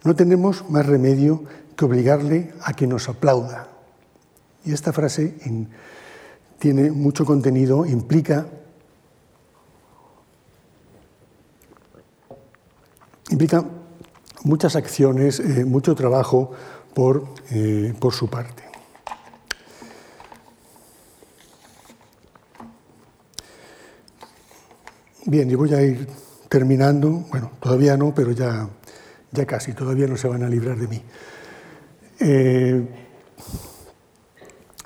Speaker 2: no tenemos más remedio que obligarle a que nos aplauda. Y esta frase tiene mucho contenido, implica implica muchas acciones, eh, mucho trabajo por, eh, por su parte. Bien, y voy a ir terminando. Bueno, todavía no, pero ya, ya casi, todavía no se van a librar de mí. Eh,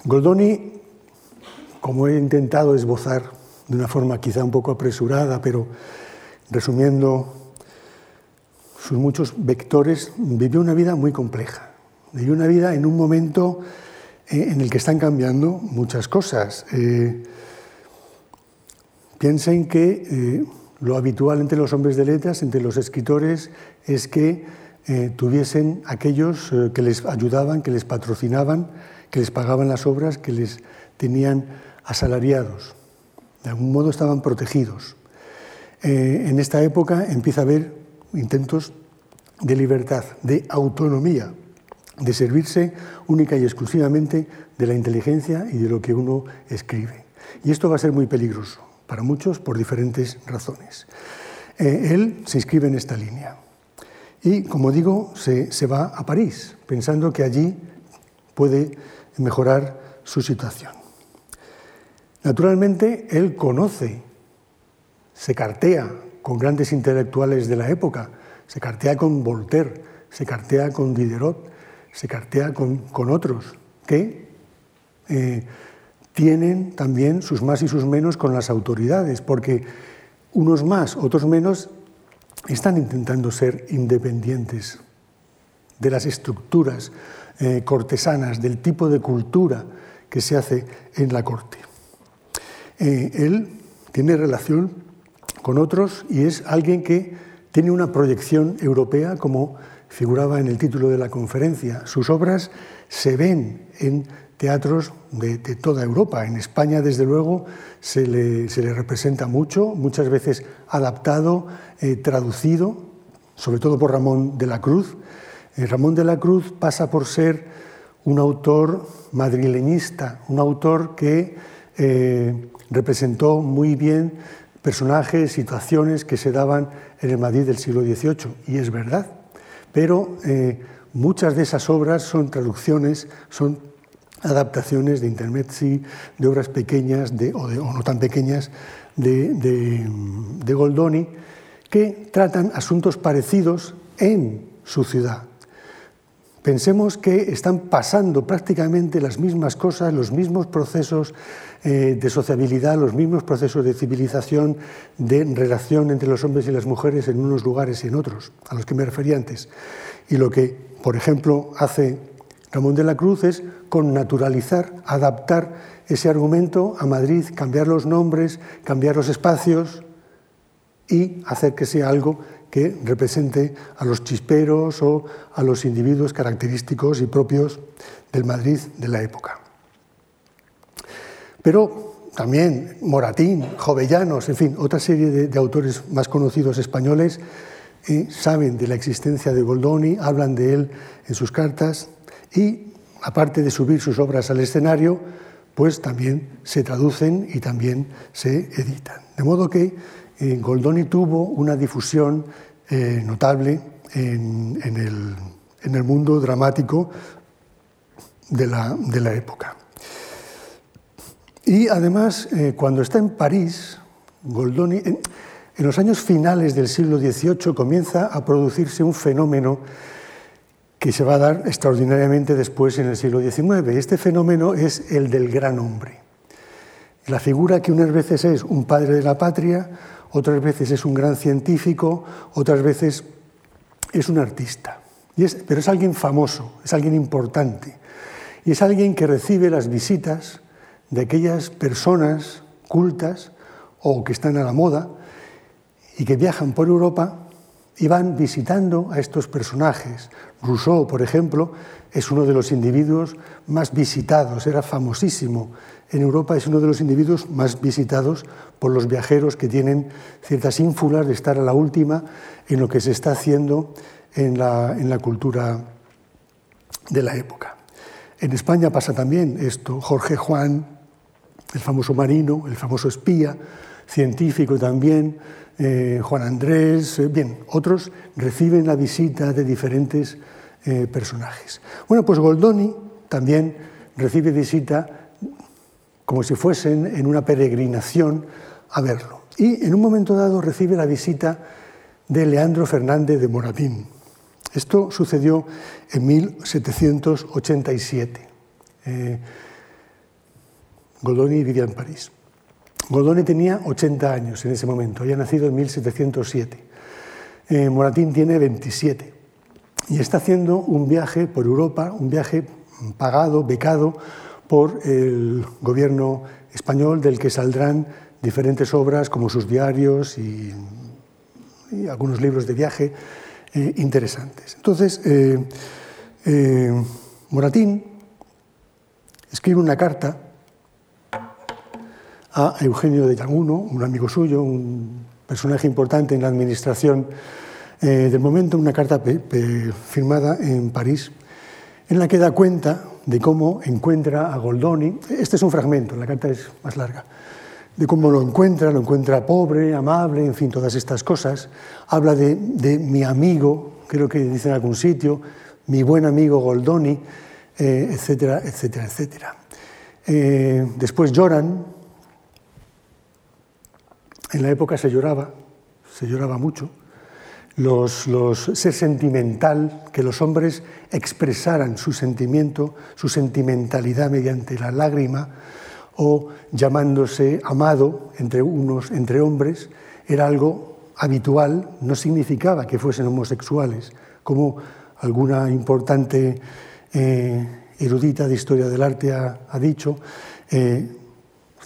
Speaker 2: Goldoni, como he intentado esbozar de una forma quizá un poco apresurada, pero resumiendo sus muchos vectores, vivió una vida muy compleja. Vivió una vida en un momento eh, en el que están cambiando muchas cosas. Eh, piensen que eh, lo habitual entre los hombres de letras, entre los escritores, es que tuviesen aquellos que les ayudaban, que les patrocinaban, que les pagaban las obras, que les tenían asalariados. De algún modo estaban protegidos. en esta época empieza a haber intentos de libertad, de autonomía, de servirse única y exclusivamente de la inteligencia y de lo que uno escribe. Y esto va a ser muy peligroso para muchos por diferentes razones. Eh, él se inscribe en esta línea y, como digo, se, se va a París pensando que allí puede mejorar su situación. Naturalmente, él conoce, se cartea con grandes intelectuales de la época, se cartea con Voltaire, se cartea con Diderot, se cartea con, otros que eh, tienen también sus más y sus menos con las autoridades, porque unos más, otros menos, están intentando ser independientes de las estructuras eh, cortesanas, del tipo de cultura que se hace en la corte. Eh, él tiene relación con otros y es alguien que tiene una proyección europea como figuraba en el título de la conferencia. Sus obras se ven en teatros de, toda Europa. En España, desde luego, se le, representa mucho, muchas veces adaptado, eh, traducido, sobre todo por Ramón de la Cruz. Eh, Ramón de la Cruz pasa por ser un autor madrileñista, un autor que eh, representó muy bien personajes, situaciones que se daban en el Madrid del siglo XVIII, y es verdad, pero eh, muchas de esas obras son traducciones, son adaptaciones de intermezzi, de obras pequeñas o, no tan pequeñas de Goldoni, que tratan asuntos parecidos en su ciudad. Pensemos que están pasando prácticamente las mismas cosas, los mismos procesos eh, de sociabilidad, los mismos procesos de civilización, de relación entre los hombres y las mujeres en unos lugares y en otros, a los que me refería antes. Y lo que, por ejemplo, hace Ramón de la Cruz es con naturalizar, adaptar ese argumento a Madrid, cambiar los nombres, cambiar los espacios y hacer que sea algo que represente a los chisperos o a los individuos característicos y propios del Madrid de la época. Pero también Moratín, Jovellanos, en fin, otra serie de, autores más conocidos españoles eh, saben de la existencia de Goldoni, hablan de él en sus cartas y, aparte de subir sus obras al escenario, pues también se traducen y también se editan. De modo que Goldoni tuvo una difusión eh, notable en, el, mundo dramático de la, época. Y además, eh, cuando está en París, Goldoni, En los años finales del siglo XVIII comienza a producirse un fenómeno que se va a dar extraordinariamente después en el siglo XIX. Este fenómeno es el del gran hombre. La figura que unas veces es un padre de la patria, otras veces es un gran científico, otras veces es un artista. pero es alguien famoso, es alguien importante. Y es alguien que recibe las visitas de aquellas personas cultas o que están a la moda y que viajan por Europa y van visitando a estos personajes. Rousseau, por ejemplo, es uno de los individuos más visitados, era famosísimo. En Europa es uno de los individuos más visitados por los viajeros que tienen ciertas ínfulas de estar a la última en lo que se está haciendo en la, cultura de la época. En España pasa también esto. Jorge Juan, el famoso marino, el famoso espía, científico también, eh, Juan Andrés, eh, bien, otros reciben la visita de diferentes eh, personajes. Bueno, pues Goldoni también recibe visita como si fuesen en una peregrinación a verlo. Y en un momento dado recibe la visita de Leandro Fernández de Moratín. Esto sucedió en 1787. Goldoni vivía en París. Goldoni tenía 80 años en ese momento, había nacido en 1707. Eh, Moratín tiene 27 y está haciendo un viaje por Europa, un viaje pagado, becado por el gobierno español, del que saldrán diferentes obras como sus diarios y, algunos libros de viaje eh, interesantes. Entonces, eh, Moratín escribe una carta a Eugenio de Llaguno, un amigo suyo, un personaje importante en la administración eh, del momento, una carta firmada en París, en la que da cuenta de cómo encuentra a Goldoni. Este es un fragmento, la carta es más larga. De cómo lo encuentra, lo encuentra pobre, amable, en fin, todas estas cosas. Habla de, mi amigo, creo que dice en algún sitio, mi buen amigo Goldoni, eh, etcétera, etcétera, etcétera. Eh, después lloran, en la época se lloraba, se lloraba mucho. Los, ser sentimental, que los hombres expresaran su sentimiento, su sentimentalidad mediante la lágrima o llamándose amado entre unos, entre hombres, era algo habitual, no significaba que fuesen homosexuales, como alguna importante eh, erudita de historia del arte ha, dicho. Eh,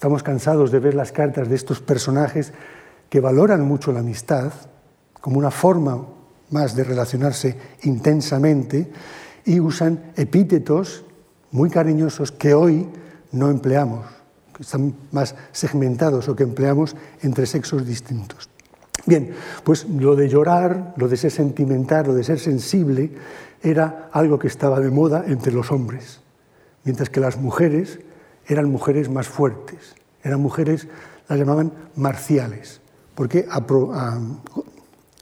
Speaker 2: Estamos cansados de ver las cartas de estos personajes que valoran mucho la amistad como una forma más de relacionarse intensamente y usan epítetos muy cariñosos que hoy no empleamos, que están más segmentados o que empleamos entre sexos distintos. Bien, pues lo de llorar, lo de ser sentimental, lo de ser sensible, era algo que estaba de moda entre los hombres, mientras que las mujeres eran mujeres más fuertes, eran mujeres, las llamaban marciales, porque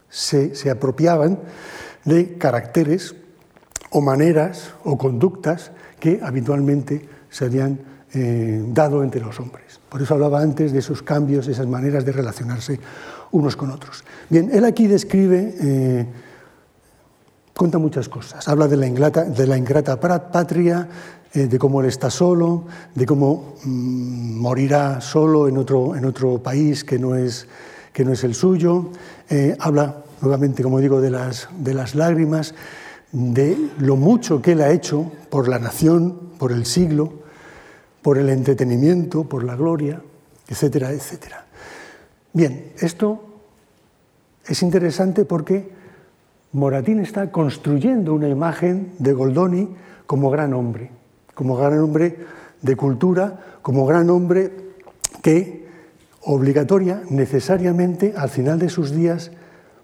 Speaker 2: se, apropiaban de caracteres o maneras o conductas que habitualmente se habían eh, dado entre los hombres. Por eso hablaba antes de esos cambios, esas maneras de relacionarse unos con otros. Bien, él aquí describe, eh, cuenta muchas cosas. Habla de la, ingrata, de patria, eh, de cómo él está solo, de cómo mm, morirá solo en otro país que no es, que no es el suyo. Eh, habla nuevamente, como digo, de las, de las lágrimas, de lo mucho que él ha hecho por la nación, por el siglo, por el entretenimiento, por la gloria, etcétera, etcétera. Bien, esto es interesante porque Moratín está construyendo una imagen de Goldoni como gran hombre como gran hombre de cultura, como gran hombre que obligatoria, necesariamente, al final de sus días,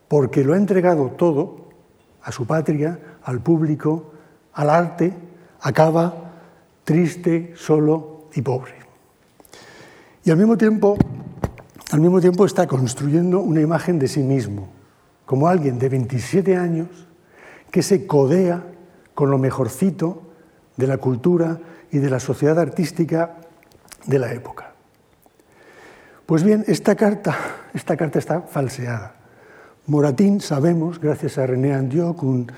Speaker 2: porque lo ha entregado todo a su patria, al público, al arte, acaba triste, solo y pobre. Y al mismo tiempo, al mismo tiempo está construyendo una imagen de sí mismo, como alguien de 27 años que se codea con lo mejorcito de la cultura y de la sociedad artística de la época. Pues bien, esta carta, esta carta está falseada. Moratín, sabemos, gracias a René Andioc, un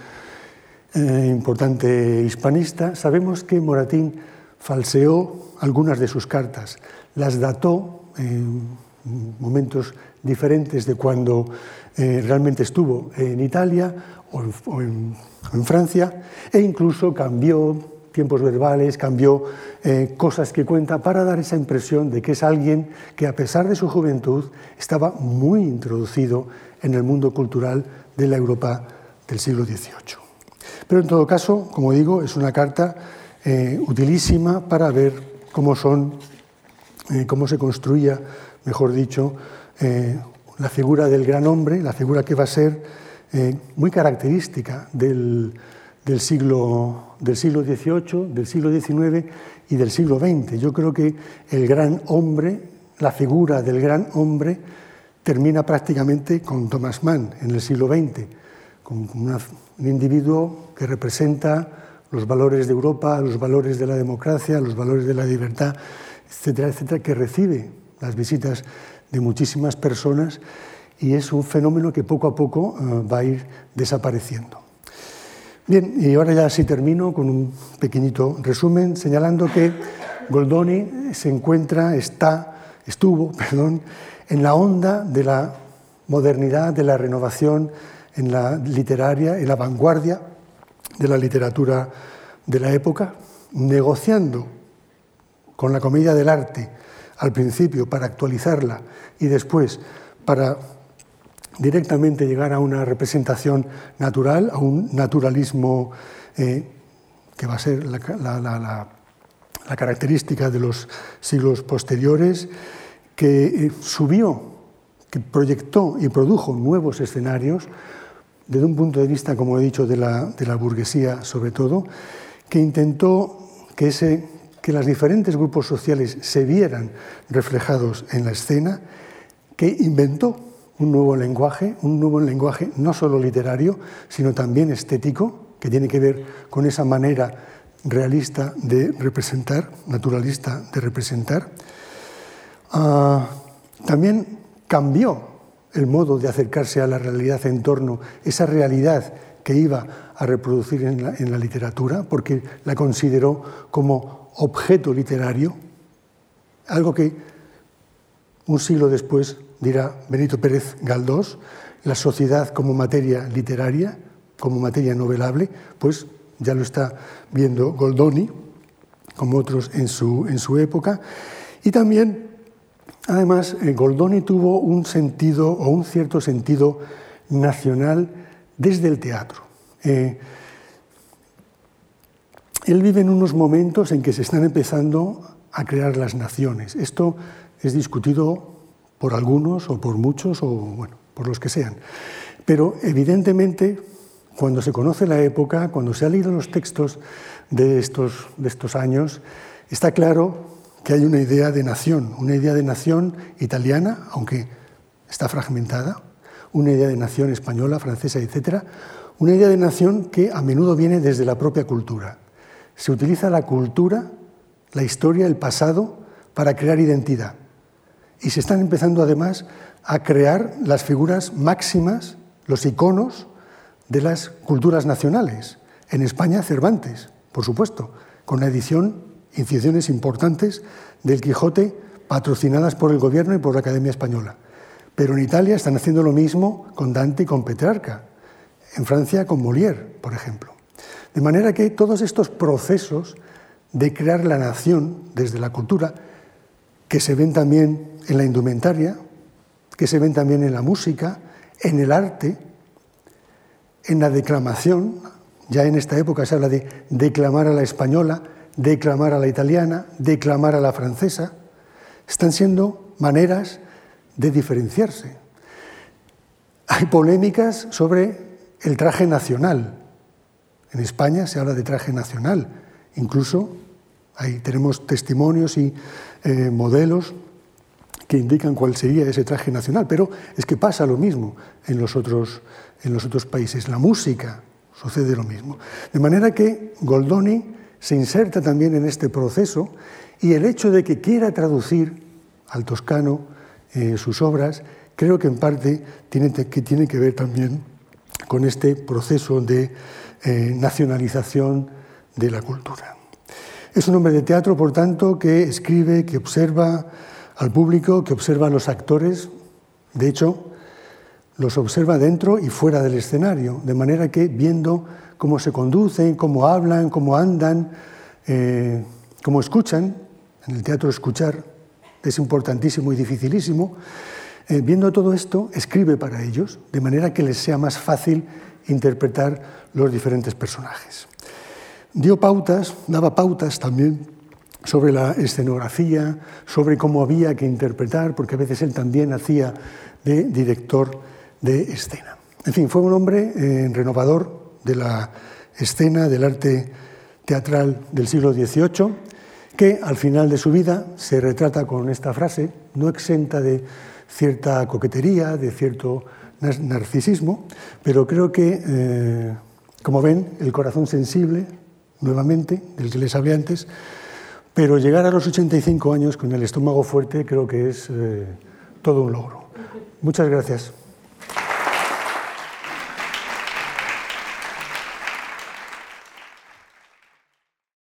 Speaker 2: eh, importante hispanista, sabemos que Moratín falseó algunas de sus cartas, las dató en momentos diferentes de cuando eh, realmente estuvo en Italia o en, Francia, e incluso cambió tiempos verbales, cambió eh, cosas que cuenta para dar esa impresión de que es alguien que a pesar de su juventud estaba muy introducido en el mundo cultural de la Europa del siglo XVIII. Pero en todo caso, como digo, es una carta eh, utilísima para ver cómo son, cómo se construía, mejor dicho, la figura del gran hombre, la figura que va a ser eh, muy característica del, siglo, del siglo XVIII, del siglo XIX y del siglo XX. Yo creo que el gran hombre, la figura del gran hombre, termina prácticamente con Thomas Mann en el siglo XX, con un individuo que representa los valores de Europa, los valores de la democracia, los valores de la libertad, etcétera, etcétera, que recibe las visitas de muchísimas personas y es un fenómeno que poco a poco eh, va a ir desapareciendo. Bien, y ahora ya sí termino con un pequeñito resumen señalando que Goldoni se encuentra, está, estuvo, perdón, en la onda de la modernidad, de la renovación en la literaria, en la vanguardia de la literatura de la época, negociando con la comedia del arte al principio para actualizarla y después para directamente llegar a una representación natural, a un naturalismo eh, que va a ser la, característica de los siglos posteriores, que eh, subió, que proyectó y produjo nuevos escenarios, desde un punto de vista, como he dicho, de la, de la burguesía sobre todo, que intentó que ese que los diferentes grupos sociales se vieran reflejados en la escena, que inventó un nuevo lenguaje, un nuevo lenguaje no solo literario, sino también estético, que tiene que ver con esa manera realista de representar, naturalista de representar. Ah, también cambió el modo de acercarse a la realidad en torno, esa realidad que iba a reproducir en la, en la literatura, porque la consideró como objeto literario, algo que un siglo después dirá Benito Pérez Galdós, la sociedad como materia literaria, como materia novelable, pues ya lo está viendo Goldoni, como otros en su, en su época. Y también, además, eh, Goldoni tuvo un sentido o un cierto sentido nacional desde el teatro. Eh, él vive en unos momentos en que se están empezando a crear las naciones. Esto es discutido por algunos o por muchos o bueno, por los que sean. Pero evidentemente, cuando se conoce la época, cuando se han leído los textos de estos, de estos años, está claro que hay una idea de nación, una idea de nación italiana, aunque está fragmentada, una idea de nación española, francesa, etc., una idea de nación que a menudo viene desde la propia cultura se utiliza la cultura, la historia, el pasado para crear identidad. Y se están empezando además a crear las figuras máximas, los iconos de las culturas nacionales. En España, Cervantes, por supuesto, con la edición, incisiones importantes del Quijote patrocinadas por el gobierno y por la Academia Española. Pero en Italia están haciendo lo mismo con Dante y con Petrarca. En Francia con Molière, por ejemplo. De manera que todos estos procesos de crear la nación desde la cultura, que se ven también en la indumentaria, que se ven también en la música, en el arte, en la declamación, ya en esta época se habla de declamar a la española, declamar a la italiana, declamar a la francesa, están siendo maneras de diferenciarse. Hay polémicas sobre el traje nacional, en España se habla de traje nacional, incluso ahí tenemos testimonios y eh, modelos que indican cuál sería ese traje nacional, pero es que pasa lo mismo en los otros, en los otros países. La música sucede lo mismo. De manera que Goldoni se inserta también en este proceso y el hecho de que quiera traducir al toscano eh, sus obras, creo que en parte tiene que, tiene que ver también con este proceso de eh, nacionalización de la cultura. Es un hombre de teatro, por tanto, que escribe, que observa al público, que observa a los actores. De hecho, los observa dentro y fuera del escenario, de manera que viendo cómo se conducen, cómo hablan, cómo andan, eh, cómo escuchan, en el teatro escuchar es importantísimo y dificilísimo, eh, viendo todo esto, escribe para ellos, de manera que les sea más fácil interpretar los diferentes personajes. Dio pautas, daba pautas también sobre la escenografía, sobre cómo había que interpretar, porque a veces él también hacía de director de escena. En fin, fue un hombre eh, renovador de la escena, del arte teatral del siglo XVIII, que al final de su vida se retrata con esta frase, no exenta de cierta coquetería, de cierto narcisismo, pero creo que, eh, como ven, el corazón sensible, nuevamente, del que les hablé antes, pero llegar a los 85 años con el estómago fuerte creo que es eh, todo un logro. Muchas gracias.